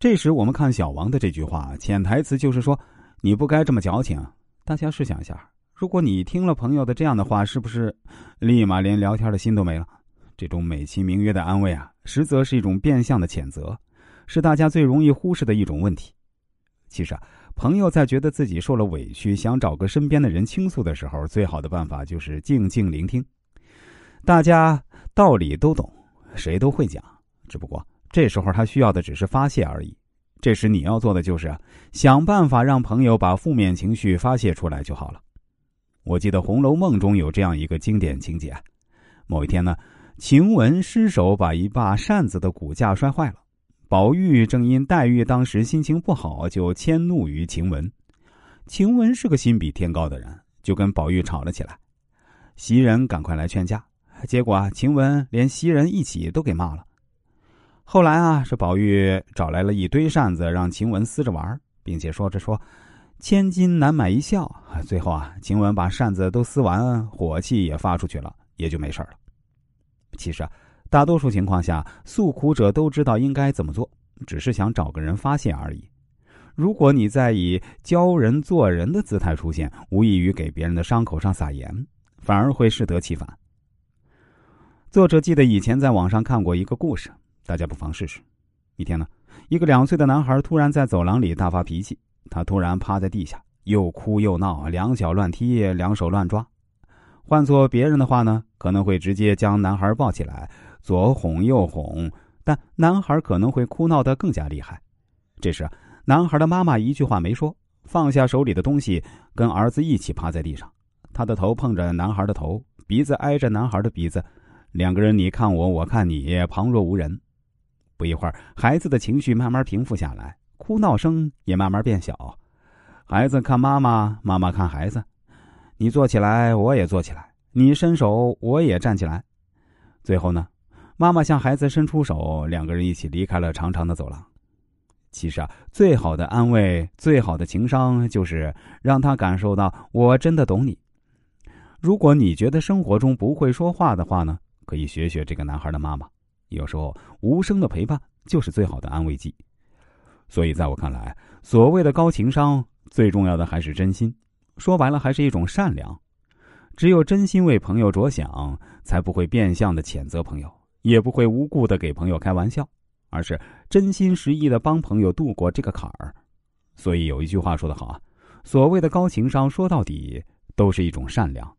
这时我们看小王的这句话，潜台词就是说你不该这么矫情。大家试想一下，如果你听了朋友的这样的话，是不是立马连聊天的心都没了？这种美其名曰的安慰啊，实则是一种变相的谴责，是大家最容易忽视的一种问题。其实啊，朋友在觉得自己受了委屈，想找个身边的人倾诉的时候，最好的办法就是静静聆听。大家道理都懂，谁都会讲，只不过这时候他需要的只是发泄而已。这时你要做的就是啊想办法让朋友把负面情绪发泄出来就好了。我记得《红楼梦》中有这样一个经典情节：某一天呢，晴雯失手把一把扇子的骨架摔坏了。宝玉正因黛玉当时心情不好，就迁怒于晴雯。晴雯是个心比天高的人，就跟宝玉吵了起来。袭人赶快来劝架，结果啊，晴雯连袭人一起都给骂了。后来啊，是宝玉找来了一堆扇子，让晴雯撕着玩，并且说着说：“千金难买一笑。”最后啊，晴雯把扇子都撕完，火气也发出去了，也就没事了。其实啊。大多数情况下，诉苦者都知道应该怎么做，只是想找个人发泄而已。如果你在以教人做人的姿态出现，无异于给别人的伤口上撒盐，反而会适得其反。作者记得以前在网上看过一个故事，大家不妨试试。一天呢，一个两岁的男孩突然在走廊里大发脾气，他突然趴在地下，又哭又闹，两脚乱踢，两手乱抓。换做别人的话呢，可能会直接将男孩抱起来。左哄右哄，但男孩可能会哭闹得更加厉害。这时，男孩的妈妈一句话没说，放下手里的东西，跟儿子一起趴在地上。他的头碰着男孩的头，鼻子挨着男孩的鼻子，两个人你看我，我看你，旁若无人。不一会儿，孩子的情绪慢慢平复下来，哭闹声也慢慢变小。孩子看妈妈，妈妈看孩子，你坐起来，我也坐起来；你伸手，我也站起来。最后呢？妈妈向孩子伸出手，两个人一起离开了长长的走廊。其实啊，最好的安慰，最好的情商，就是让他感受到我真的懂你。如果你觉得生活中不会说话的话呢，可以学学这个男孩的妈妈。有时候无声的陪伴就是最好的安慰剂。所以，在我看来，所谓的高情商，最重要的还是真心。说白了，还是一种善良。只有真心为朋友着想，才不会变相的谴责朋友。也不会无故的给朋友开玩笑，而是真心实意的帮朋友度过这个坎儿。所以有一句话说得好啊，所谓的高情商，说到底都是一种善良。